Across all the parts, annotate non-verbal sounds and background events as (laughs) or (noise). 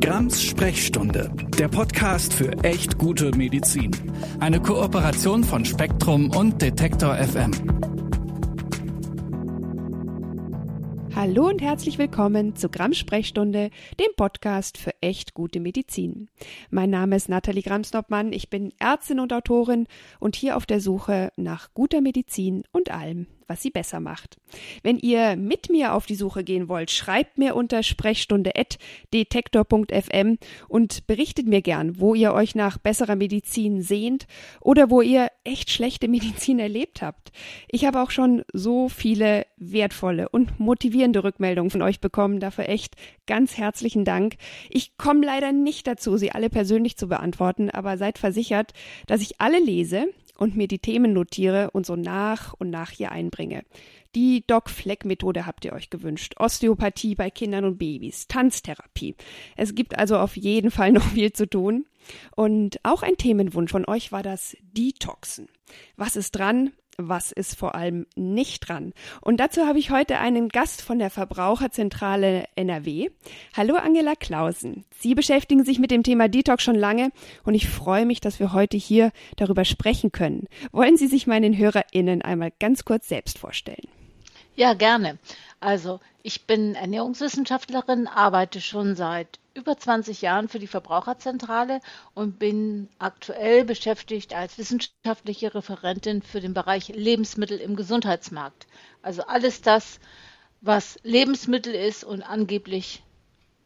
Grams Sprechstunde, der Podcast für echt gute Medizin. Eine Kooperation von Spektrum und Detektor FM. Hallo und herzlich willkommen zu Grams Sprechstunde, dem Podcast für echt gute Medizin. Mein Name ist Nathalie Grams-Noppmann, ich bin Ärztin und Autorin und hier auf der Suche nach guter Medizin und allem, was sie besser macht. Wenn ihr mit mir auf die Suche gehen wollt, schreibt mir unter sprechstunde.detektor.fm und berichtet mir gern, wo ihr euch nach besserer Medizin sehnt oder wo ihr echt schlechte Medizin erlebt habt. Ich habe auch schon so viele wertvolle und motivierende Rückmeldungen von euch bekommen. Dafür echt ganz herzlichen Dank. Ich komme leider nicht dazu, sie alle persönlich zu beantworten, aber seid versichert, dass ich alle lese und mir die Themen notiere und so nach und nach hier einbringe. Die Doc-Fleck-Methode habt ihr euch gewünscht. Osteopathie bei Kindern und Babys, Tanztherapie. Es gibt also auf jeden Fall (laughs) noch viel zu tun. Und auch ein Themenwunsch von euch war das Detoxen. Was ist dran? Was ist vor allem nicht dran. Und dazu habe ich heute einen Gast von der Verbraucherzentrale NRW. Hallo Angela Klausen. Sie beschäftigen sich mit dem Thema Detox schon lange und ich freue mich, dass wir heute hier darüber sprechen können. Wollen Sie sich meinen HörerInnen einmal ganz kurz selbst vorstellen? Ja, gerne. Also, ich bin Ernährungswissenschaftlerin, arbeite schon seit über 20 Jahren für die Verbraucherzentrale und bin aktuell beschäftigt als wissenschaftliche Referentin für den Bereich Lebensmittel im Gesundheitsmarkt. Also alles das, was Lebensmittel ist und angeblich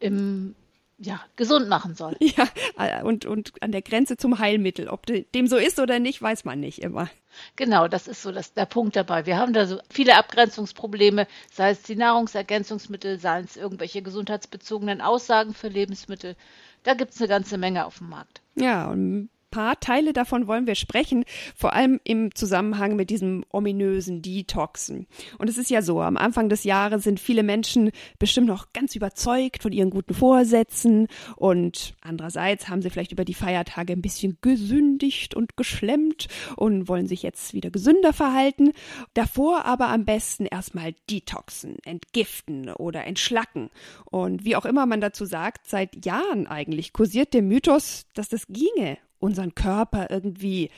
im ja, gesund machen soll. Ja, äh, und, und an der Grenze zum Heilmittel. Ob dem so ist oder nicht, weiß man nicht immer. Genau, das ist so das, der Punkt dabei. Wir haben da so viele Abgrenzungsprobleme, sei es die Nahrungsergänzungsmittel, seien es irgendwelche gesundheitsbezogenen Aussagen für Lebensmittel. Da gibt es eine ganze Menge auf dem Markt. Ja, und paar Teile davon wollen wir sprechen, vor allem im Zusammenhang mit diesem ominösen Detoxen. Und es ist ja so, am Anfang des Jahres sind viele Menschen bestimmt noch ganz überzeugt von ihren guten Vorsätzen und andererseits haben sie vielleicht über die Feiertage ein bisschen gesündigt und geschlemmt und wollen sich jetzt wieder gesünder verhalten. Davor aber am besten erstmal detoxen, entgiften oder entschlacken. Und wie auch immer man dazu sagt, seit Jahren eigentlich kursiert der Mythos, dass das ginge unseren Körper irgendwie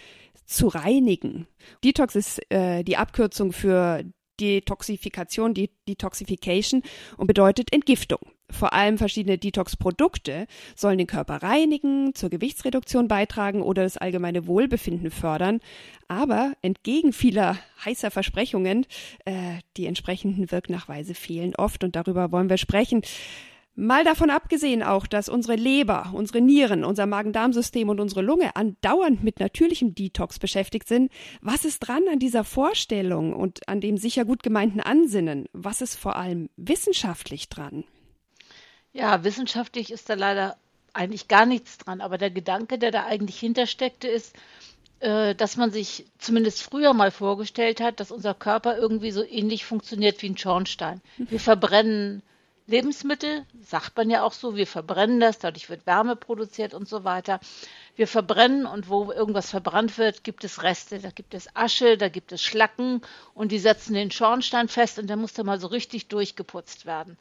zu reinigen. Detox ist äh, die Abkürzung für Detoxifikation, Detoxification und bedeutet Entgiftung. Vor allem verschiedene Detox-Produkte sollen den Körper reinigen, zur Gewichtsreduktion beitragen oder das allgemeine Wohlbefinden fördern. Aber entgegen vieler heißer Versprechungen, äh, die entsprechenden Wirknachweise fehlen oft und darüber wollen wir sprechen. Mal davon abgesehen auch, dass unsere Leber, unsere Nieren, unser Magen-Darm-System und unsere Lunge andauernd mit natürlichem Detox beschäftigt sind, was ist dran an dieser Vorstellung und an dem sicher gut gemeinten Ansinnen? Was ist vor allem wissenschaftlich dran? Ja, wissenschaftlich ist da leider eigentlich gar nichts dran, aber der Gedanke, der da eigentlich hintersteckte, ist, äh, dass man sich zumindest früher mal vorgestellt hat, dass unser Körper irgendwie so ähnlich funktioniert wie ein Schornstein. Wir verbrennen Lebensmittel, sagt man ja auch so, wir verbrennen das, dadurch wird Wärme produziert und so weiter. Wir verbrennen und wo irgendwas verbrannt wird, gibt es Reste, da gibt es Asche, da gibt es Schlacken und die setzen den Schornstein fest und der muss dann mal so richtig durchgeputzt werden.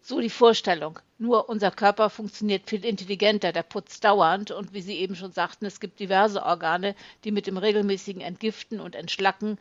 So die Vorstellung. Nur unser Körper funktioniert viel intelligenter, der putzt dauernd und wie Sie eben schon sagten, es gibt diverse Organe, die mit dem regelmäßigen Entgiften und Entschlacken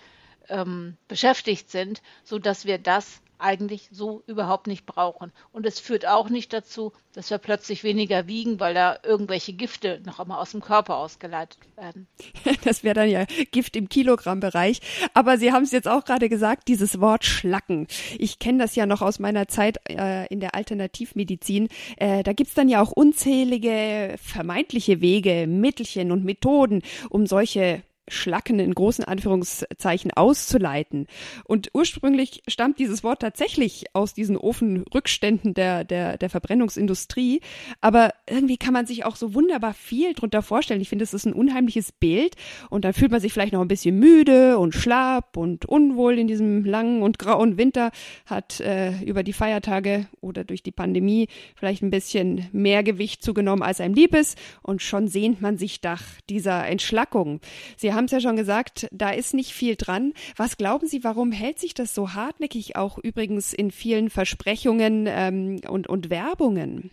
ähm, beschäftigt sind, sodass wir das eigentlich so überhaupt nicht brauchen. Und es führt auch nicht dazu, dass wir plötzlich weniger wiegen, weil da irgendwelche Gifte noch einmal aus dem Körper ausgeleitet werden. (laughs) Das wäre dann ja Gift im Kilogrammbereich. Aber Sie haben es jetzt auch gerade gesagt, dieses Wort Schlacken. Ich kenne das ja noch aus meiner Zeit äh, in der Alternativmedizin. Äh, da gibt's dann ja auch unzählige vermeintliche Wege, Mittelchen und Methoden, um solche Schlacken in großen Anführungszeichen auszuleiten. Und ursprünglich stammt dieses Wort tatsächlich aus diesen Ofenrückständen der, der, der Verbrennungsindustrie. Aber irgendwie kann man sich auch so wunderbar viel drunter vorstellen. Ich finde, es ist ein unheimliches Bild. Und dann fühlt man sich vielleicht noch ein bisschen müde und schlapp und unwohl in diesem langen und grauen Winter, hat äh, über die Feiertage oder durch die Pandemie vielleicht ein bisschen mehr Gewicht zugenommen, als einem lieb ist. Und schon sehnt man sich nach dieser Entschlackung. Sie haben es ja schon gesagt, da ist nicht viel dran. Was glauben Sie, warum hält sich das so hartnäckig auch übrigens in vielen Versprechungen ähm, und, und Werbungen?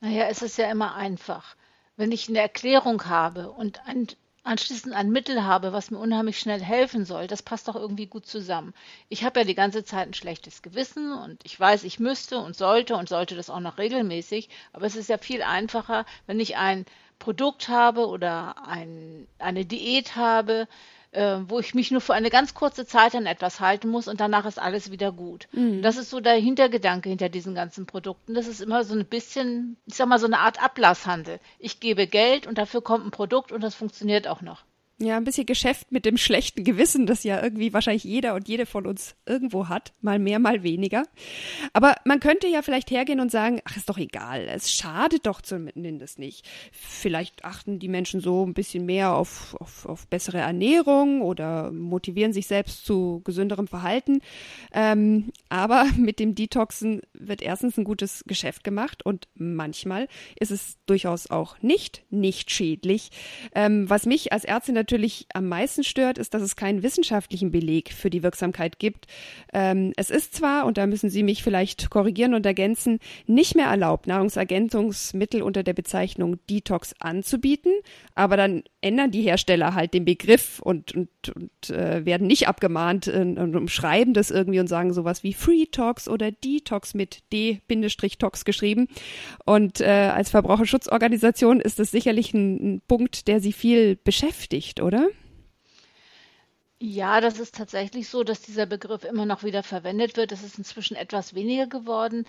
Naja, es ist ja immer einfach. Wenn ich eine Erklärung habe und ein, anschließend ein Mittel habe, was mir unheimlich schnell helfen soll, das passt doch irgendwie gut zusammen. Ich habe ja die ganze Zeit ein schlechtes Gewissen und ich weiß, ich müsste und sollte und sollte das auch noch regelmäßig, aber es ist ja viel einfacher, wenn ich ein Produkt habe oder ein, eine Diät habe, äh, wo ich mich nur für eine ganz kurze Zeit an etwas halten muss und danach ist alles wieder gut. Mhm. Das ist so der Hintergedanke hinter diesen ganzen Produkten. Das ist immer so ein bisschen, ich sag mal, so eine Art Ablasshandel. Ich gebe Geld und dafür kommt ein Produkt und das funktioniert auch noch. Ja, ein bisschen Geschäft mit dem schlechten Gewissen, das ja irgendwie wahrscheinlich jeder und jede von uns irgendwo hat, mal mehr, mal weniger. Aber man könnte ja vielleicht hergehen und sagen, ach, ist doch egal, es schadet doch zumindest nicht. Vielleicht achten die Menschen so ein bisschen mehr auf, auf, auf bessere Ernährung oder motivieren sich selbst zu gesünderem Verhalten. Ähm, aber mit dem Detoxen wird erstens ein gutes Geschäft gemacht und manchmal ist es durchaus auch nicht, nicht schädlich. Ähm, was mich als Ärztin natürlich am meisten stört, ist, dass es keinen wissenschaftlichen Beleg für die Wirksamkeit gibt. Ähm, es ist zwar, und da müssen Sie mich vielleicht korrigieren und ergänzen, nicht mehr erlaubt, Nahrungsergänzungsmittel unter der Bezeichnung Detox anzubieten, aber dann ändern die Hersteller halt den Begriff und, und, und äh, werden nicht abgemahnt äh, und umschreiben das irgendwie und sagen sowas wie Free Tox oder Detox mit D-Tox geschrieben. Und äh, als Verbraucherschutzorganisation ist das sicherlich ein, ein Punkt, der Sie viel beschäftigt nicht, oder? Ja, das ist tatsächlich so, dass dieser Begriff immer noch wieder verwendet wird. Es ist inzwischen etwas weniger geworden.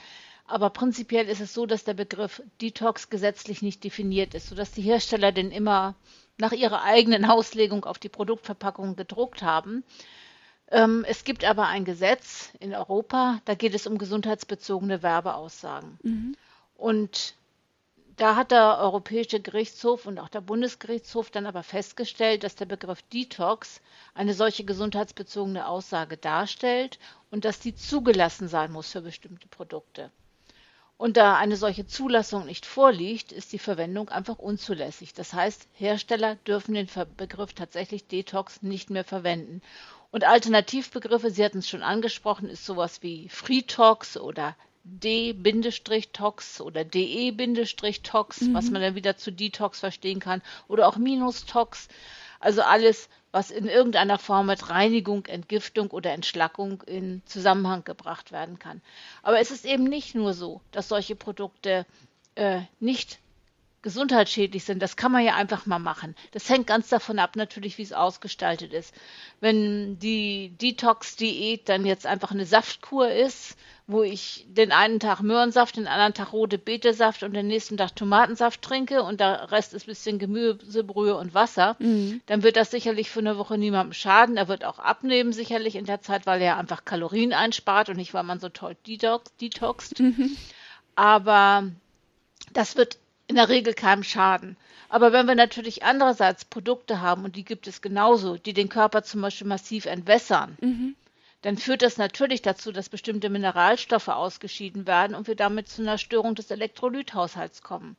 Aber prinzipiell ist es so, dass der Begriff Detox gesetzlich nicht definiert ist, sodass die Hersteller den immer nach ihrer eigenen Auslegung auf die Produktverpackung gedruckt haben. Ähm, es gibt aber ein Gesetz in Europa, da geht es um gesundheitsbezogene Werbeaussagen. Mhm. Und da hat der Europäische Gerichtshof und auch der Bundesgerichtshof dann aber festgestellt, dass der Begriff Detox eine solche gesundheitsbezogene Aussage darstellt und dass die zugelassen sein muss für bestimmte Produkte. Und da eine solche Zulassung nicht vorliegt, ist die Verwendung einfach unzulässig. Das heißt, Hersteller dürfen den Begriff tatsächlich Detox nicht mehr verwenden. Und Alternativbegriffe, Sie hatten es schon angesprochen, ist sowas wie Freetox oder D-Tox oder DE-Tox, mhm. was man dann wieder zu Detox verstehen kann, oder auch Minus-Tox. Also alles, was in irgendeiner Form mit Reinigung, Entgiftung oder Entschlackung in Zusammenhang gebracht werden kann. Aber es ist eben nicht nur so, dass solche Produkte äh, nicht gesundheitsschädlich sind. Das kann man ja einfach mal machen. Das hängt ganz davon ab, natürlich, wie es ausgestaltet ist. Wenn die Detox-Diät dann jetzt einfach eine Saftkur ist, wo ich den einen Tag Möhrensaft, den anderen Tag rote Betesaft und den nächsten Tag Tomatensaft trinke und der Rest ist ein bisschen Gemüsebrühe und Wasser, mhm. dann wird das sicherlich für eine Woche niemandem schaden. Er wird auch abnehmen sicherlich in der Zeit, weil er einfach Kalorien einspart und nicht, weil man so toll detox, detoxt. Mhm. Aber das wird in der Regel keinem schaden. Aber wenn wir natürlich andererseits Produkte haben, und die gibt es genauso, die den Körper zum Beispiel massiv entwässern, mhm. dann führt das natürlich dazu, dass bestimmte Mineralstoffe ausgeschieden werden und wir damit zu einer Störung des Elektrolythaushalts kommen.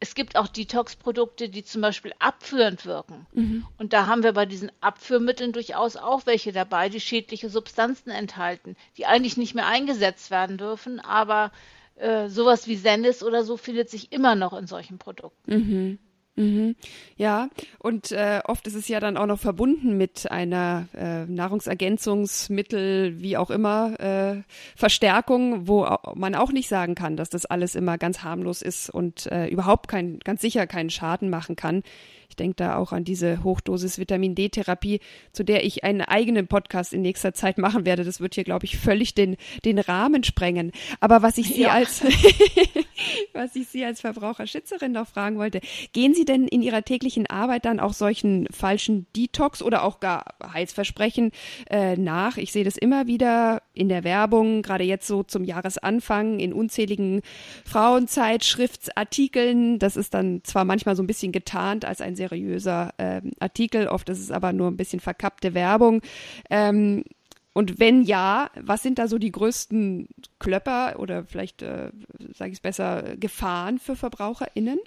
Es gibt auch Detox-Produkte, die zum Beispiel abführend wirken. Mhm. Und da haben wir bei diesen Abführmitteln durchaus auch welche dabei, die schädliche Substanzen enthalten, die eigentlich nicht mehr eingesetzt werden dürfen, aber äh, sowas wie Sendis oder so findet sich immer noch in solchen Produkten. Mhm. Mhm. Ja, und äh, oft ist es ja dann auch noch verbunden mit einer äh, Nahrungsergänzungsmittel, wie auch immer, äh, Verstärkung, wo man auch nicht sagen kann, dass das alles immer ganz harmlos ist und äh, überhaupt kein, ganz sicher keinen Schaden machen kann. Ich denke da auch an diese Hochdosis Vitamin D-Therapie, zu der ich einen eigenen Podcast in nächster Zeit machen werde. Das wird hier, glaube ich, völlig den, den Rahmen sprengen. Aber was ich Sie ja. als, (laughs) was ich Sie als Verbraucherschützerin noch fragen wollte, gehen Sie denn in Ihrer täglichen Arbeit dann auch solchen falschen Detox oder auch gar Heilsversprechen äh, nach? Ich sehe das immer wieder in der Werbung, gerade jetzt so zum Jahresanfang in unzähligen Frauenzeitschriftsartikeln. Das ist dann zwar manchmal so ein bisschen getarnt als ein seriöser äh, Artikel. Oft ist es aber nur ein bisschen verkappte Werbung. Ähm, und wenn ja, was sind da so die größten Klöpper oder vielleicht, äh, sage ich es besser, Gefahren für VerbraucherInnen?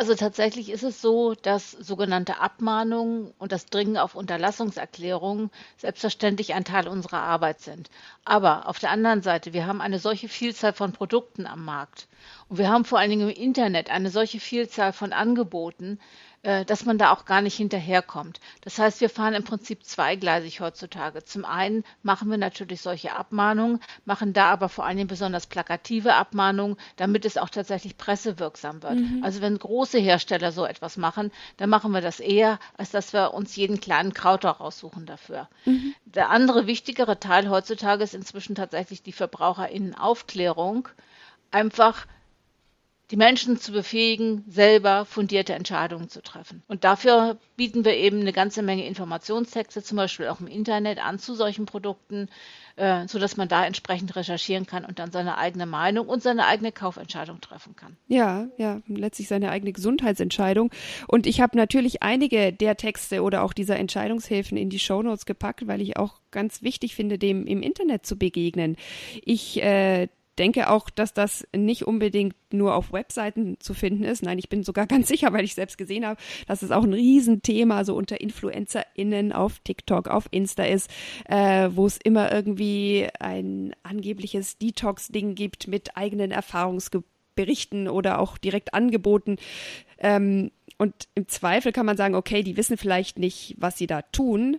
Also tatsächlich ist es so, dass sogenannte Abmahnungen und das Dringen auf Unterlassungserklärungen selbstverständlich ein Teil unserer Arbeit sind. Aber auf der anderen Seite, wir haben eine solche Vielzahl von Produkten am Markt und wir haben vor allen Dingen im Internet eine solche Vielzahl von Angeboten, dass man da auch gar nicht hinterherkommt. Das heißt, wir fahren im Prinzip zweigleisig heutzutage. Zum einen machen wir natürlich solche Abmahnungen, machen da aber vor allen Dingen besonders plakative Abmahnungen, damit es auch tatsächlich pressewirksam wird. Mhm. Also wenn große Hersteller so etwas machen, dann machen wir das eher, als dass wir uns jeden kleinen Krauter raussuchen dafür. Mhm. Der andere wichtigere Teil heutzutage ist inzwischen tatsächlich die Verbraucherinnenaufklärung. Einfach die Menschen zu befähigen, selber fundierte Entscheidungen zu treffen. Und dafür bieten wir eben eine ganze Menge Informationstexte, zum Beispiel auch im Internet an zu solchen Produkten, äh, sodass man da entsprechend recherchieren kann und dann seine eigene Meinung und seine eigene Kaufentscheidung treffen kann. Ja, ja, letztlich seine eigene Gesundheitsentscheidung. Und ich habe natürlich einige der Texte oder auch dieser Entscheidungshilfen in die Shownotes gepackt, weil ich auch ganz wichtig finde, dem im Internet zu begegnen. Ich äh, denke auch, dass das nicht unbedingt nur auf Webseiten zu finden ist. Nein, ich bin sogar (laughs) ganz sicher, weil ich selbst gesehen habe, dass es auch ein Riesenthema so unter InfluencerInnen auf TikTok, auf Insta ist, äh, wo es immer irgendwie ein angebliches Detox-Ding gibt mit eigenen Erfahrungsberichten oder auch direkt Angeboten. Ähm, und im Zweifel kann man sagen, okay, die wissen vielleicht nicht, was sie da tun,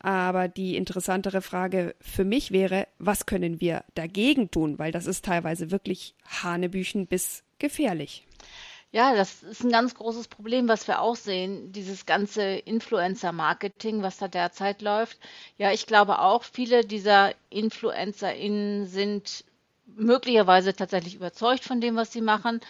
aber die interessantere Frage für mich wäre, was können wir dagegen tun? Weil das ist teilweise wirklich Hanebüchen bis gefährlich. Ja, das ist ein ganz großes Problem, was wir auch sehen, dieses ganze Influencer-Marketing, was da derzeit läuft. Ja, ich glaube auch, viele dieser InfluencerInnen sind möglicherweise tatsächlich überzeugt von dem, was sie machen.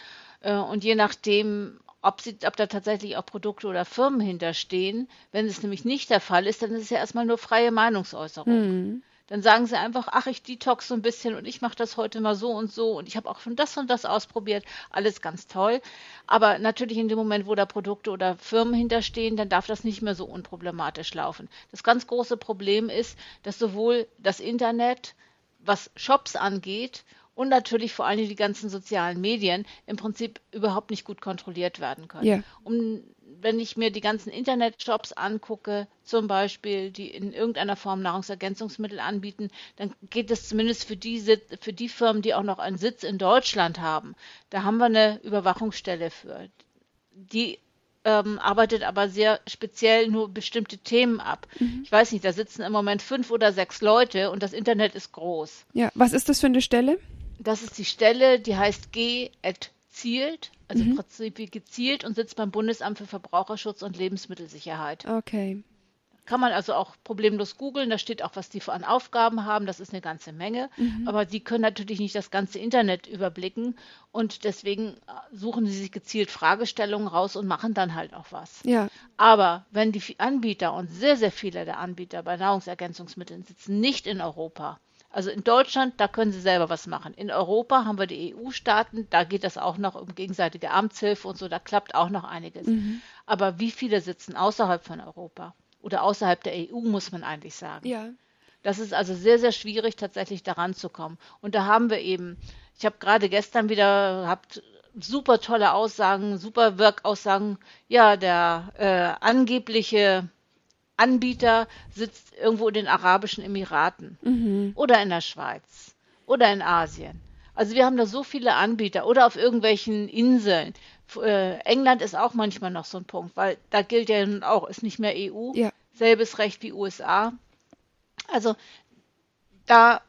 Äh, und je nachdem, ob, sie, ob da tatsächlich auch Produkte oder Firmen hinterstehen. Wenn es nämlich nicht der Fall ist, dann ist es ja erstmal nur freie Meinungsäußerung. Mhm. Dann sagen sie einfach, ach, ich detox so ein bisschen und ich mache das heute mal so und so und ich habe auch schon das und das ausprobiert. Alles ganz toll. Aber natürlich in dem Moment, wo da Produkte oder Firmen hinterstehen, dann darf das nicht mehr so unproblematisch laufen. Das ganz große Problem ist, dass sowohl das Internet, was Shops angeht und natürlich vor allem die ganzen sozialen Medien im Prinzip überhaupt nicht gut kontrolliert werden können. Ja. Um, wenn ich mir die ganzen Internetshops angucke, zum Beispiel, die in irgendeiner Form Nahrungsergänzungsmittel anbieten, dann geht es zumindest für die, für die Firmen, die auch noch einen Sitz in Deutschland haben. Da haben wir eine Überwachungsstelle für. Die ähm, arbeitet aber sehr speziell nur bestimmte Themen ab. Mhm. Ich weiß nicht, da sitzen im Moment fünf oder sechs Leute und das Internet ist groß. Ja, was ist das für eine Stelle? Das ist die Stelle, die heißt G zielt, also mhm. im Prinzip gezielt und sitzt beim Bundesamt für Verbraucherschutz und Lebensmittelsicherheit. Okay. Kann man also auch problemlos googeln, da steht auch, was die an Aufgaben haben, das ist eine ganze Menge. Mhm. Aber die können natürlich nicht das ganze Internet überblicken und deswegen äh, suchen sie sich gezielt Fragestellungen raus und machen dann halt auch was. Ja. Aber wenn die Anbieter und sehr, sehr viele der Anbieter bei Nahrungsergänzungsmitteln sitzen nicht in Europa, also in Deutschland, da können sie selber was machen. In Europa haben wir die EU-Staaten, da geht das auch noch um gegenseitige Amtshilfe und so, da klappt auch noch einiges. Mhm. Aber wie viele sitzen außerhalb von Europa? Oder außerhalb der EU, muss man eigentlich sagen. Ja. Das ist also sehr, sehr schwierig, tatsächlich daran zu kommen. Und da haben wir eben, ich habe gerade gestern wieder gehabt, super tolle Aussagen, super Wirkaussagen. Ja, der äh, angebliche Anbieter sitzt irgendwo in den Arabischen Emiraten mhm. oder in der Schweiz oder in Asien. Also wir haben da so viele Anbieter oder auf irgendwelchen Inseln. Äh, England ist auch manchmal noch so ein Punkt, weil da gilt ja nun auch, ist nicht mehr EU, ja. selbes Recht wie USA. Also da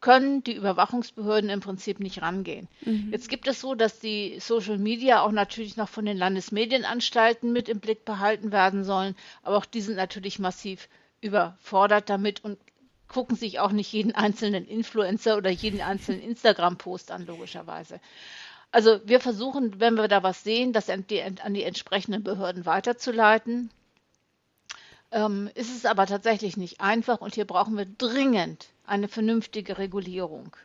können die Überwachungsbehörden im Prinzip nicht rangehen. Mhm. Jetzt gibt es so, dass die Social Media auch natürlich noch von den Landesmedienanstalten mit im Blick behalten werden sollen, aber auch die sind natürlich massiv überfordert damit und gucken sich auch nicht jeden einzelnen Influencer oder jeden einzelnen Instagram-Post an, logischerweise. Also wir versuchen, wenn wir da was sehen, das an die, an die entsprechenden Behörden weiterzuleiten. Ähm, ist es aber tatsächlich nicht einfach und hier brauchen wir dringend eine vernünftige Regulierung.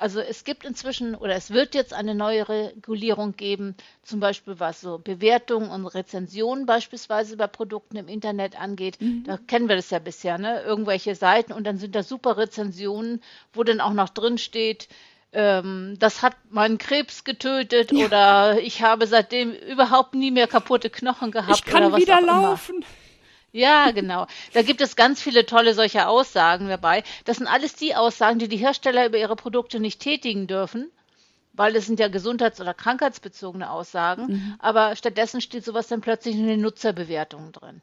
Also es gibt inzwischen oder es wird jetzt eine neue Regulierung geben, zum Beispiel was so Bewertungen und Rezensionen beispielsweise bei Produkten im Internet angeht. Mhm. Da kennen wir das ja bisher, ne? Irgendwelche Seiten und dann sind da super Rezensionen, wo dann auch noch drin steht, ähm, das hat meinen Krebs getötet ja. oder ich habe seitdem überhaupt nie mehr kaputte Knochen gehabt. Ich kann oder was wieder laufen. Immer. Ja, genau. Da gibt es ganz viele tolle solche Aussagen dabei. Das sind alles die Aussagen, die die Hersteller über ihre Produkte nicht tätigen dürfen, weil es sind ja gesundheits- oder krankheitsbezogene Aussagen. Mhm. Aber stattdessen steht sowas dann plötzlich in den Nutzerbewertungen drin.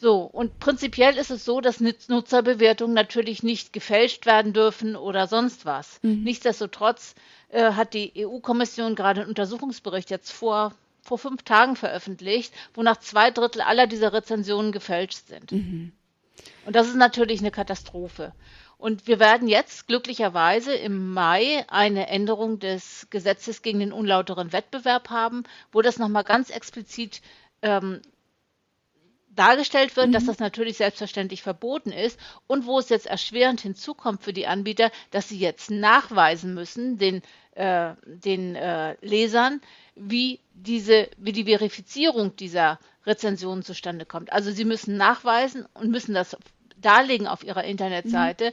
So, und prinzipiell ist es so, dass Nutzerbewertungen natürlich nicht gefälscht werden dürfen oder sonst was. Mhm. Nichtsdestotrotz äh, hat die EU-Kommission gerade einen Untersuchungsbericht jetzt vor, vor fünf Tagen veröffentlicht, wonach zwei Drittel aller dieser Rezensionen gefälscht sind. Mhm. Und das ist natürlich eine Katastrophe. Und wir werden jetzt glücklicherweise im Mai eine Änderung des Gesetzes gegen den unlauteren Wettbewerb haben, wo das nochmal ganz explizit ähm, dargestellt wird, mhm. dass das natürlich selbstverständlich verboten ist und wo es jetzt erschwerend hinzukommt für die Anbieter, dass sie jetzt nachweisen müssen den, äh, den äh, Lesern, wie diese, wie die Verifizierung dieser Rezensionen zustande kommt. Also sie müssen nachweisen und müssen das darlegen auf ihrer Internetseite,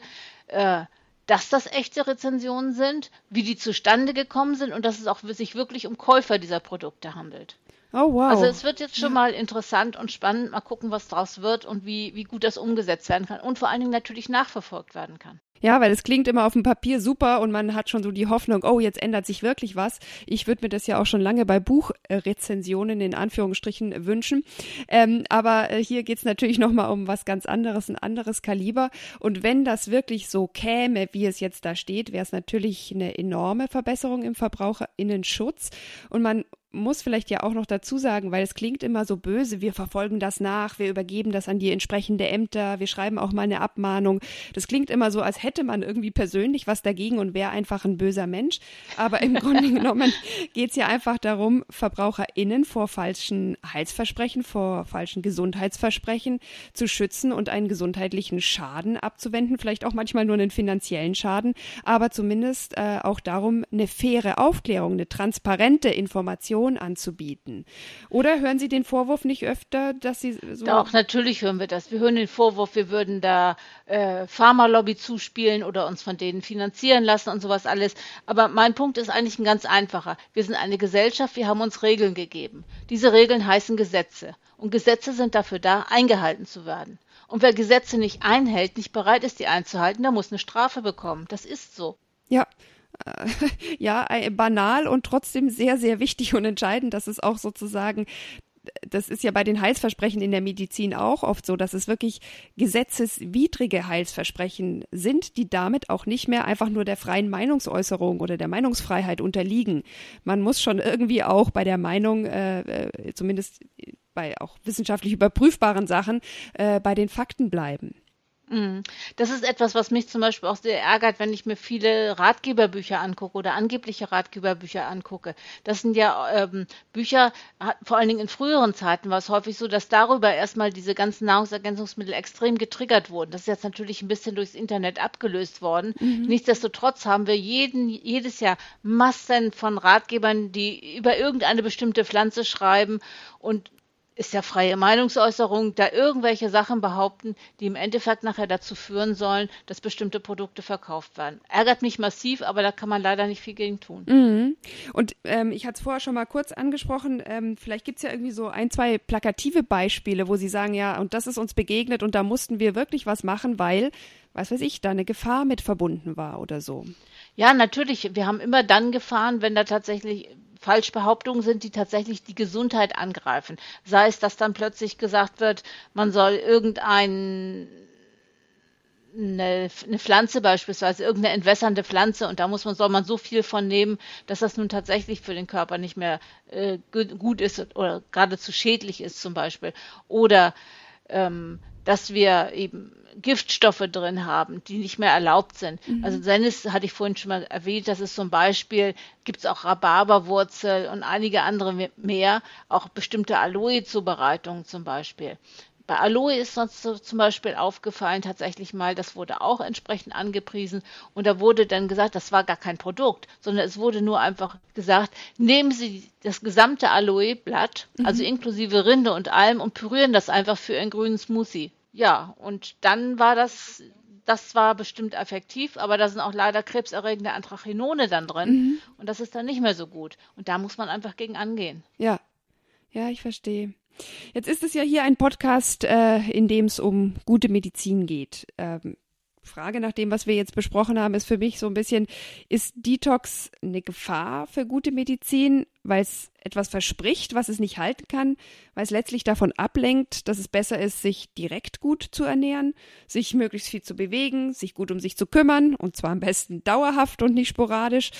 mhm. äh, dass das echte Rezensionen sind, wie die zustande gekommen sind und dass es auch sich wirklich um Käufer dieser Produkte handelt. Oh, wow. Also es wird jetzt schon ja. mal interessant und spannend. Mal gucken, was draus wird und wie, wie gut das umgesetzt werden kann und vor allen Dingen natürlich nachverfolgt werden kann. Ja, weil es klingt immer auf dem Papier super und man hat schon so die Hoffnung, oh, jetzt ändert sich wirklich was. Ich würde mir das ja auch schon lange bei Buchrezensionen in Anführungsstrichen wünschen. Ähm, aber äh, hier geht's natürlich nochmal um was ganz anderes, ein anderes Kaliber. Und wenn das wirklich so käme, wie es jetzt da steht, wäre es natürlich eine enorme Verbesserung im Verbraucherinnenschutz. Und man muss vielleicht ja auch noch dazu sagen, weil es klingt immer so böse, wir verfolgen das nach, wir übergeben das an die entsprechende Ämter, wir schreiben auch mal eine Abmahnung. Das klingt immer so, als hätte man irgendwie persönlich was dagegen und wäre einfach ein böser Mensch. Aber im Grunde (laughs) genommen geht es ja einfach darum, VerbraucherInnen vor falschen Heilsversprechen, vor falschen Gesundheitsversprechen zu schützen und einen gesundheitlichen Schaden abzuwenden, vielleicht auch manchmal nur einen finanziellen Schaden, aber zumindest äh, auch darum, eine faire Aufklärung, eine transparente Information Information anzubieten. Oder hören Sie den Vorwurf nicht öfter, dass Sie so. Doch, natürlich hören wir das. Wir hören den Vorwurf, wir würden da äh, Pharmalobby zuspielen oder uns von denen finanzieren lassen und sowas alles. Aber mein Punkt ist eigentlich ein ganz einfacher. Wir sind eine Gesellschaft, wir haben uns Regeln gegeben. Diese Regeln heißen Gesetze. Und Gesetze sind dafür da, eingehalten zu werden. Und wer Gesetze nicht einhält, nicht bereit ist, die einzuhalten, der muss eine Strafe bekommen. Das ist so. Ja, (laughs) ja, banal und trotzdem sehr, sehr wichtig und entscheidend, dass es auch sozusagen das ist ja bei den Heilsversprechen in der Medizin auch oft so, dass es wirklich gesetzeswidrige Heilsversprechen sind, die damit auch nicht mehr einfach nur der freien Meinungsäußerung oder der Meinungsfreiheit unterliegen. Man muss schon irgendwie auch bei der Meinung, äh, äh zumindest bei auch wissenschaftlich überprüfbaren Sachen, äh, bei den Fakten bleiben. Mhm. Das ist etwas, was mich zum Beispiel auch sehr ärgert, wenn ich mir viele Ratgeberbücher angucke oder angebliche Ratgeberbücher angucke. Das sind ja ähm, Bücher, vor allen Dingen in früheren Zeiten war es häufig so, dass darüber erstmal diese ganzen Nahrungsergänzungsmittel extrem getriggert wurden. Das ist jetzt natürlich ein bisschen durchs Internet abgelöst worden. Mhm. Nichtsdestotrotz haben wir jeden, jedes Jahr Massen von Ratgebern, die über irgendeine bestimmte Pflanze schreiben und ist ja freie Meinungsäußerung, da irgendwelche Sachen behaupten, die im Endeffekt nachher dazu führen sollen, dass bestimmte Produkte verkauft werden. Ärgert mich massiv, aber da kann man leider nicht viel gegen tun. Mhm. Und ähm, ich hatte es vorher schon mal kurz angesprochen, ähm, vielleicht gibt es ja irgendwie so ein, zwei plakative Beispiele, wo Sie sagen, ja, und das ist uns begegnet und da mussten wir wirklich was machen, weil, was weiß ich, da eine Gefahr mit verbunden war oder so. Ja, natürlich. Wir haben immer dann Gefahren, wenn da tatsächlich Falschbehauptungen sind, die tatsächlich die Gesundheit angreifen. Sei es, dass dann plötzlich gesagt wird, man soll irgendein eine, eine, Pflanze beispielsweise, irgendeine entwässernde Pflanze und da muss man, soll man so viel von nehmen, dass das nun tatsächlich für den Körper nicht mehr äh, gut ist oder geradezu schädlich ist zum Beispiel. Oder ähm, dass wir eben Giftstoffe drin haben, die nicht mehr erlaubt sind. Mhm. Also Sennis hatte ich vorhin schon mal erwähnt, das ist zum Beispiel, gibt es auch Rhabarberwurzel und einige andere mehr, auch bestimmte Aloe-Zubereitungen zum Beispiel. Bei Aloe ist uns zum Beispiel aufgefallen, tatsächlich mal, das wurde auch entsprechend angepriesen und da wurde dann gesagt, das war gar kein Produkt, sondern es wurde nur einfach gesagt, nehmen Sie das gesamte Aloe-Blatt, also mhm. also inklusive Rinde und allem und pürieren das einfach für einen grünen Smoothie. Ja, und dann war das das war bestimmt effektiv, aber da sind auch leider krebserregende Anthrachinone dann drin mhm. und das ist dann nicht mehr so gut. Und da muss man einfach gegen angehen. Ja, ja, ich verstehe. Jetzt ist es ja hier ein Podcast, äh, in dem es um gute Medizin geht. Ähm, Frage nach dem, was wir jetzt besprochen haben, ist für mich so ein bisschen, ist Detox eine Gefahr für gute Medizin, weil es etwas verspricht, was es nicht halten kann, weil es letztlich davon ablenkt, dass es besser ist, sich direkt gut zu ernähren, sich möglichst viel zu bewegen, sich gut um sich zu kümmern und zwar am besten dauerhaft und nicht sporadisch.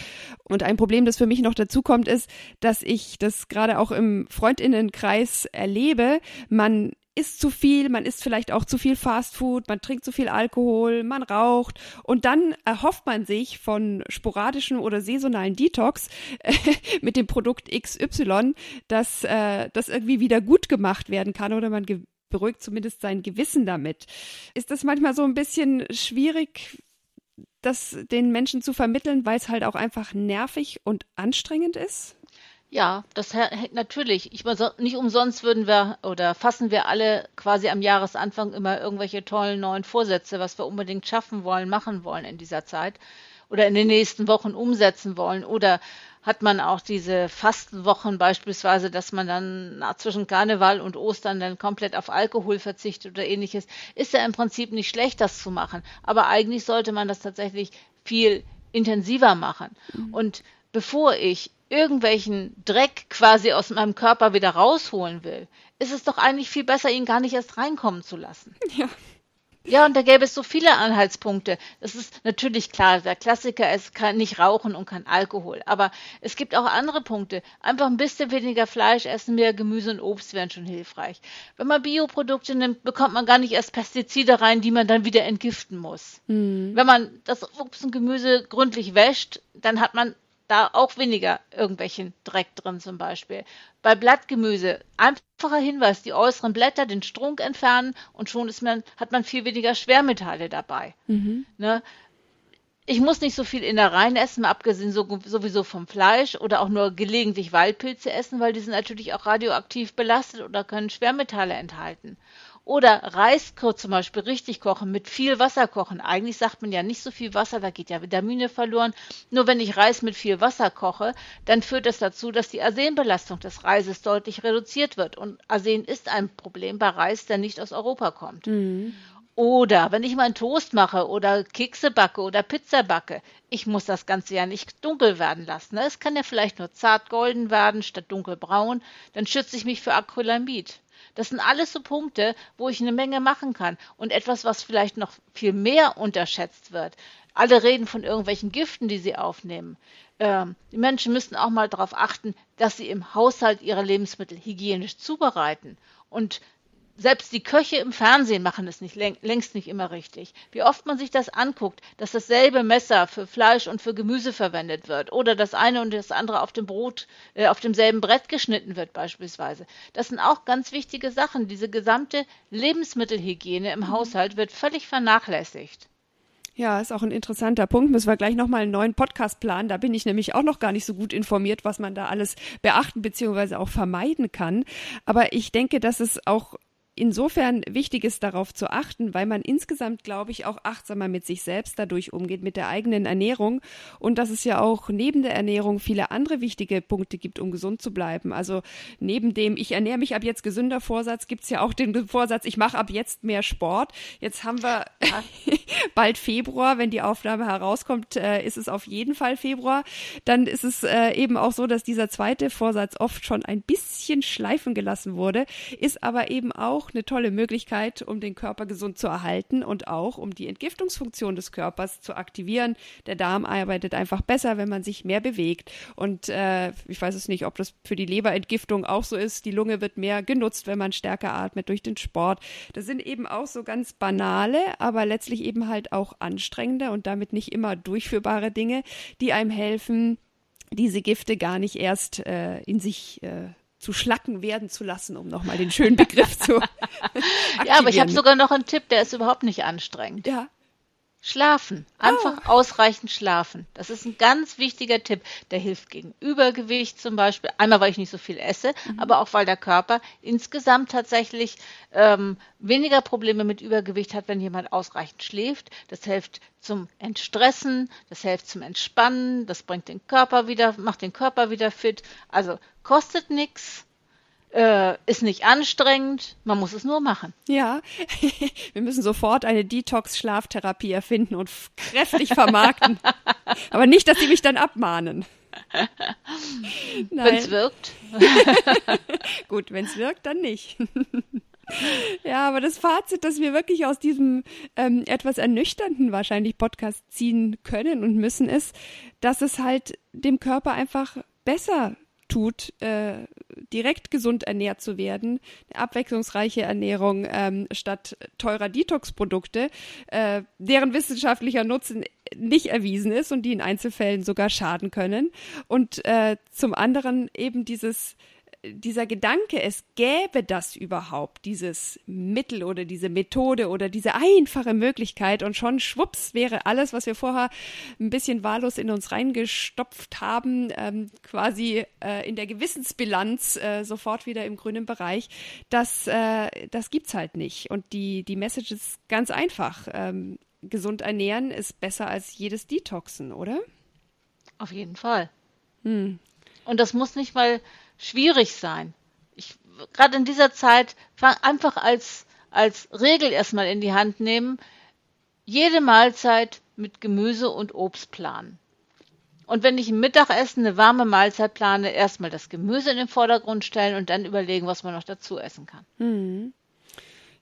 Und ein Problem, das für mich noch dazu kommt, ist, dass ich das gerade auch im Freundinnenkreis erlebe. Man isst zu viel, man isst vielleicht auch zu viel Fastfood, man trinkt zu viel Alkohol, man raucht und dann erhofft man sich von sporadischen oder saisonalen Detox äh, (laughs) mit dem Produkt XY, dass äh, das irgendwie wieder gut gemacht werden kann oder man beruhigt zumindest sein Gewissen damit. Ist das manchmal so ein bisschen schwierig, das den Menschen zu vermitteln, weil es halt auch einfach nervig und anstrengend ist? Ja, das hängt natürlich. Ich meine, nicht umsonst würden wir oder fassen wir alle quasi am Jahresanfang immer irgendwelche tollen neuen Vorsätze, was wir unbedingt schaffen wollen, machen wollen in dieser Zeit oder in den nächsten Wochen umsetzen wollen. Oder hat man auch diese Fastenwochen beispielsweise, dass man dann zwischen Karneval und Ostern dann komplett auf Alkohol verzichtet oder ähnliches. Ist ja im Prinzip nicht schlecht, das zu machen. Aber eigentlich sollte man das tatsächlich viel intensiver machen. Mhm. Und bevor ich irgendwelchen Dreck quasi aus meinem Körper wieder rausholen will, ist es doch eigentlich viel besser, ihn gar nicht erst reinkommen zu lassen. (laughs) Ja. Ja, und da gäbe es so viele Anhaltspunkte. Das ist natürlich klar, der Klassiker ist kann nicht rauchen und kein Alkohol. Aber es gibt auch andere Punkte. Einfach ein bisschen weniger Fleisch essen, mehr Gemüse und Obst wären schon hilfreich. Wenn man Bioprodukte nimmt, bekommt man gar nicht erst Pestizide rein, die man dann wieder entgiften muss. Mhm. Wenn man das Obst und Gemüse gründlich wäscht, dann hat man da auch weniger irgendwelchen Dreck drin zum Beispiel. Bei Blattgemüse einfacher Hinweis, die äußeren Blätter, den Strunk entfernen und schon ist man, hat man viel weniger Schwermetalle dabei. Mhm. Ne? Ich muss nicht so viel Innereien essen, abgesehen so, sowieso vom Fleisch oder auch nur gelegentlich Waldpilze essen, weil die sind natürlich auch radioaktiv belastet oder können Schwermetalle enthalten. Oder Reis zum Beispiel richtig kochen, mit viel Wasser kochen. Eigentlich sagt man ja nicht so viel Wasser, da geht ja Vitamine verloren. Nur wenn ich Reis mit viel Wasser koche, dann führt das dazu, dass die Arsenbelastung des Reises deutlich reduziert wird. Und Arsen ist ein Problem bei Reis, der nicht aus Europa kommt. Mhm. Oder wenn ich mal einen Toast mache oder Kekse backe oder Pizza backe, ich muss das Ganze ja nicht dunkel werden lassen. Ne? Es kann ja vielleicht nur zart golden werden statt dunkelbraun. Dann schütze ich mich für Acrylamid. Das sind alles so Punkte, wo ich eine Menge machen kann. Und etwas, was vielleicht noch viel mehr unterschätzt wird. Alle reden von irgendwelchen Giften, die sie aufnehmen. Ähm, die Menschen müssten auch mal darauf achten, dass sie im Haushalt ihre Lebensmittel hygienisch zubereiten. Und selbst die Köche im Fernsehen machen es nicht, längst nicht immer richtig. Wie oft man sich das anguckt, dass dasselbe Messer für Fleisch und für Gemüse verwendet wird oder das eine und das andere auf dem Brot, äh, auf demselben Brett geschnitten wird beispielsweise. Das sind auch ganz wichtige Sachen. Diese gesamte Lebensmittelhygiene im mhm. Haushalt wird völlig vernachlässigt. Ja, ist auch ein interessanter Punkt. Müssen wir gleich nochmal einen neuen Podcast planen. Da bin ich nämlich auch noch gar nicht so gut informiert, was man da alles beachten bzw. auch vermeiden kann. Aber ich denke, dass es auch insofern wichtig ist, darauf zu achten, weil man insgesamt, glaube ich, auch achtsamer mit sich selbst dadurch umgeht, mit der eigenen Ernährung und dass es ja auch neben der Ernährung viele andere wichtige Punkte gibt, um gesund zu bleiben. Also neben dem, ich ernähre mich ab jetzt gesünder Vorsatz, gibt es ja auch den Vorsatz, ich mache ab jetzt mehr Sport. Jetzt haben wir (laughs) bald Februar, wenn die Aufnahme herauskommt, äh, ist es auf jeden Fall Februar. Dann ist es äh, eben auch so, dass dieser zweite Vorsatz oft schon ein bisschen schleifen gelassen wurde, ist aber eben auch auch eine tolle Möglichkeit, um den Körper gesund zu erhalten und auch um die Entgiftungsfunktion des Körpers zu aktivieren. Der Darm arbeitet einfach besser, wenn man sich mehr bewegt. Und äh, ich weiß es nicht, ob das für die Leberentgiftung auch so ist. Die Lunge wird mehr genutzt, wenn man stärker atmet durch den Sport. Das sind eben auch so ganz banale, aber letztlich eben halt auch anstrengende und damit nicht immer durchführbare Dinge, die einem helfen, diese Gifte gar nicht erst äh, in sich äh, zu Schlacken werden zu lassen, um nochmal den schönen Begriff zu. (laughs) ja, aber ich habe sogar noch einen Tipp, der ist überhaupt nicht anstrengend. Ja. Schlafen. Einfach oh. ausreichend schlafen. Das ist ein ganz wichtiger Tipp. Der hilft gegen Übergewicht zum Beispiel. Einmal, weil ich nicht so viel esse, mhm. aber auch, weil der Körper insgesamt tatsächlich ähm, weniger Probleme mit Übergewicht hat, wenn jemand ausreichend schläft. Das hilft zum Entstressen, das hilft zum Entspannen, das bringt den Körper wieder, macht den Körper wieder fit. Also kostet nichts äh, ist nicht anstrengend, man muss es nur machen. Ja, (laughs) wir müssen sofort eine Detox-Schlaftherapie erfinden und kräftig vermarkten. (laughs) Aber nicht, dass sie mich dann abmahnen. Wenn es wirkt. (laughs) Gut, wenn es wirkt, dann nicht. ja, aber das Fazit, das wir wirklich aus diesem ähm, etwas ernüchternden wahrscheinlich Podcast ziehen können und müssen, ist, dass es halt dem Körper einfach besser tut, äh, direkt gesund ernährt zu werden, eine abwechslungsreiche Ernährung ähm, statt teurer Detox-Produkte, äh, deren wissenschaftlicher Nutzen nicht erwiesen ist und die in Einzelfällen sogar schaden können. Und äh, zum anderen eben dieses dieser Gedanke, es gäbe das überhaupt, dieses Mittel oder diese Methode oder diese einfache Möglichkeit und schon schwupps wäre alles, was wir vorher ein bisschen wahllos in uns reingestopft haben, ähm, quasi äh, in der Gewissensbilanz äh, sofort wieder im grünen Bereich. Das, äh, das gibt's halt nicht. Und die, die Message ist ganz einfach. Ähm, gesund ernähren ist besser als jedes Detoxen, oder? Auf jeden Fall. Hm. Und das muss nicht mal schwierig sein. Ich gerade in dieser Zeit einfach als als Regel erstmal in die Hand nehmen, jede Mahlzeit mit Gemüse und Obst planen. Und wenn ich ein Mittagessen, eine warme Mahlzeit plane, erstmal das Gemüse in den Vordergrund stellen und dann überlegen, was man noch dazu essen kann. Mhm.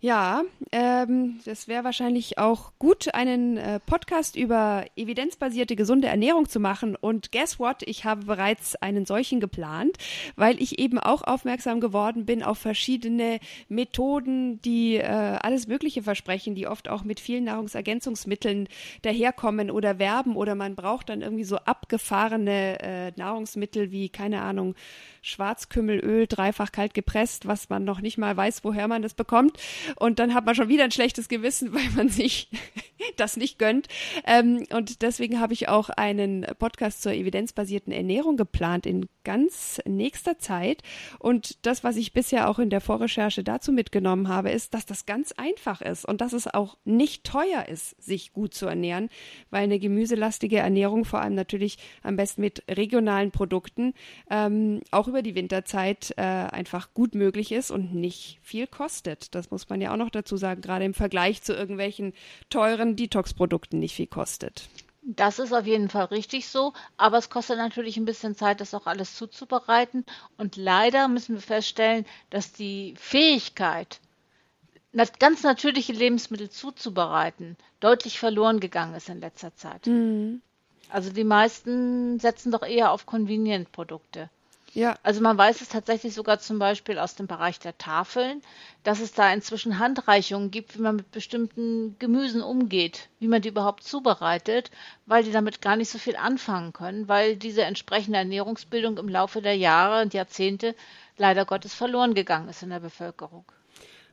Ja, ähm, das wäre wahrscheinlich auch gut, einen äh, Podcast über evidenzbasierte gesunde Ernährung zu machen. Und guess what? Ich habe bereits einen solchen geplant, weil ich eben auch aufmerksam geworden bin auf verschiedene Methoden, die äh, alles Mögliche versprechen, die oft auch mit vielen Nahrungsergänzungsmitteln daherkommen oder werben oder man braucht dann irgendwie so abgefahrene äh, Nahrungsmittel wie, keine Ahnung, Schwarzkümmelöl dreifach kalt gepresst, was man noch nicht mal weiß, woher man das bekommt. Und dann hat man schon wieder ein schlechtes Gewissen, (laughs) weil man sich (laughs) das nicht gönnt. Ähm, und deswegen habe ich auch einen Podcast zur evidenzbasierten Ernährung geplant in ganz nächster Zeit. Und das, was ich bisher auch in der Vorrecherche dazu mitgenommen habe, ist, dass das ganz einfach ist und dass es auch nicht teuer ist, sich gut zu ernähren, weil eine gemüselastige Ernährung vor allem natürlich am besten mit regionalen Produkten ähm, auch über die Winterzeit äh, einfach gut möglich ist und nicht viel kostet. Das muss man ja auch noch dazu sagen, gerade im Vergleich zu irgendwelchen teuren Detox-Produkten nicht viel kostet. Das ist auf jeden Fall richtig so, aber es kostet natürlich ein bisschen Zeit, das auch alles zuzubereiten. Und leider müssen wir feststellen, dass die Fähigkeit, ganz natürliche Lebensmittel zuzubereiten, deutlich verloren gegangen ist in letzter Zeit. Mhm. Also die meisten setzen doch eher auf Convenient-Produkte. Ja. Also man weiß es tatsächlich sogar zum Beispiel aus dem Bereich der Tafeln, dass es da inzwischen Handreichungen gibt, wie man mit bestimmten Gemüsen umgeht, wie man die überhaupt zubereitet, weil die damit gar nicht so viel anfangen können, weil diese entsprechende Ernährungsbildung im Laufe der Jahre und Jahrzehnte leider Gottes verloren gegangen ist in der Bevölkerung.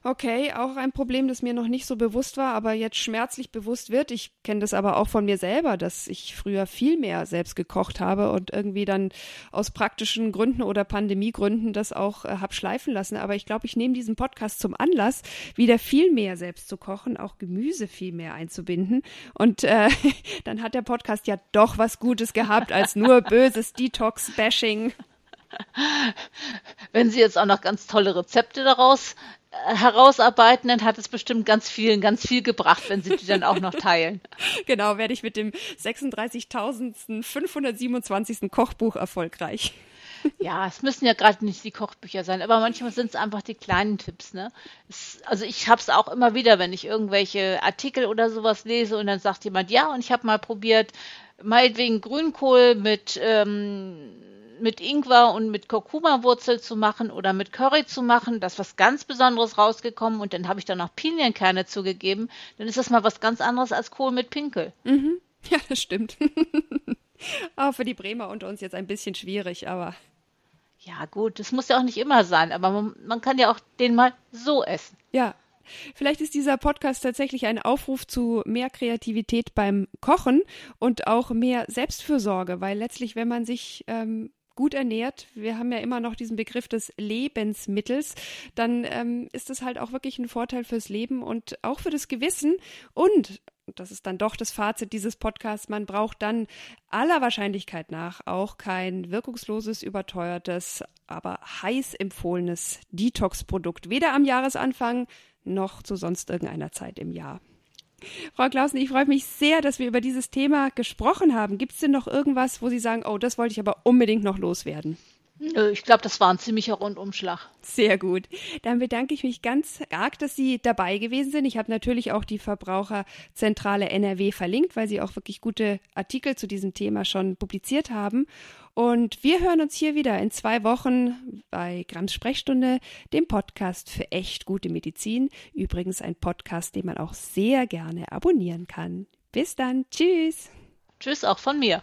Okay, auch ein Problem, das mir noch nicht so bewusst war, aber jetzt schmerzlich bewusst wird. Ich kenne das aber auch von mir selber, dass ich früher viel mehr selbst gekocht habe und irgendwie dann aus praktischen Gründen oder Pandemiegründen das auch äh, hab schleifen lassen. Aber ich glaube, ich nehme diesen Podcast zum Anlass, wieder viel mehr selbst zu kochen, auch Gemüse viel mehr einzubinden. Und äh, (laughs) dann hat der Podcast ja doch was Gutes gehabt als nur (laughs) böses Detox-Bashing. Wenn Sie jetzt auch noch ganz tolle Rezepte daraus herausarbeiten, dann hat es bestimmt ganz vielen ganz viel gebracht, wenn sie die dann auch noch teilen. (laughs) Genau, werde ich mit dem 36.527. Kochbuch erfolgreich. (laughs) Ja, es müssen ja gerade nicht die Kochbücher sein, aber manchmal sind es einfach die kleinen Tipps. Ne? Es, also ich habe es auch immer wieder, wenn ich irgendwelche Artikel oder sowas lese und dann sagt jemand, ja, und ich habe mal probiert, meinetwegen Grünkohl mit ähm, mit Ingwer und mit Kurkuma-Wurzel zu machen oder mit Curry zu machen. Da ist was ganz Besonderes rausgekommen und dann habe ich da noch Pinienkerne zugegeben. Dann ist das mal was ganz anderes als Kohl mit Pinkel. Mhm. (laughs) Ja, das stimmt. (laughs) Auch für die Bremer unter uns jetzt ein bisschen schwierig, aber. Ja, gut, das muss ja auch nicht immer sein, aber man, man kann ja auch den mal so essen. Ja, Vielleicht ist dieser Podcast tatsächlich ein Aufruf zu mehr Kreativität beim Kochen und auch mehr Selbstfürsorge, weil letztlich, wenn man sich ähm, gut ernährt, wir haben ja immer noch diesen Begriff des Lebensmittels, dann ähm, ist das halt auch wirklich ein Vorteil fürs Leben und auch für das Gewissen. Und das ist dann doch das Fazit dieses Podcasts, man braucht dann aller Wahrscheinlichkeit nach auch kein wirkungsloses, überteuertes, aber heiß empfohlenes Detox-Produkt, weder am Jahresanfang noch zu sonst irgendeiner Zeit im Jahr. Frau Klausen, ich freue mich sehr, dass wir über dieses Thema gesprochen haben. Gibt es denn noch irgendwas, wo Sie sagen, oh, das wollte ich aber unbedingt noch loswerden? Ich glaube, das war ein ziemlicher Rundumschlag. Sehr gut. Dann bedanke ich mich ganz arg, dass Sie dabei gewesen sind. Ich habe natürlich auch die Verbraucherzentrale NRW verlinkt, weil Sie auch wirklich gute Artikel zu diesem Thema schon publiziert haben. Und wir hören uns hier wieder in zwei Wochen bei Grams Sprechstunde, dem Podcast für echt gute Medizin. Übrigens ein Podcast, den man auch sehr gerne abonnieren kann. Bis dann. Tschüss. Tschüss auch von mir.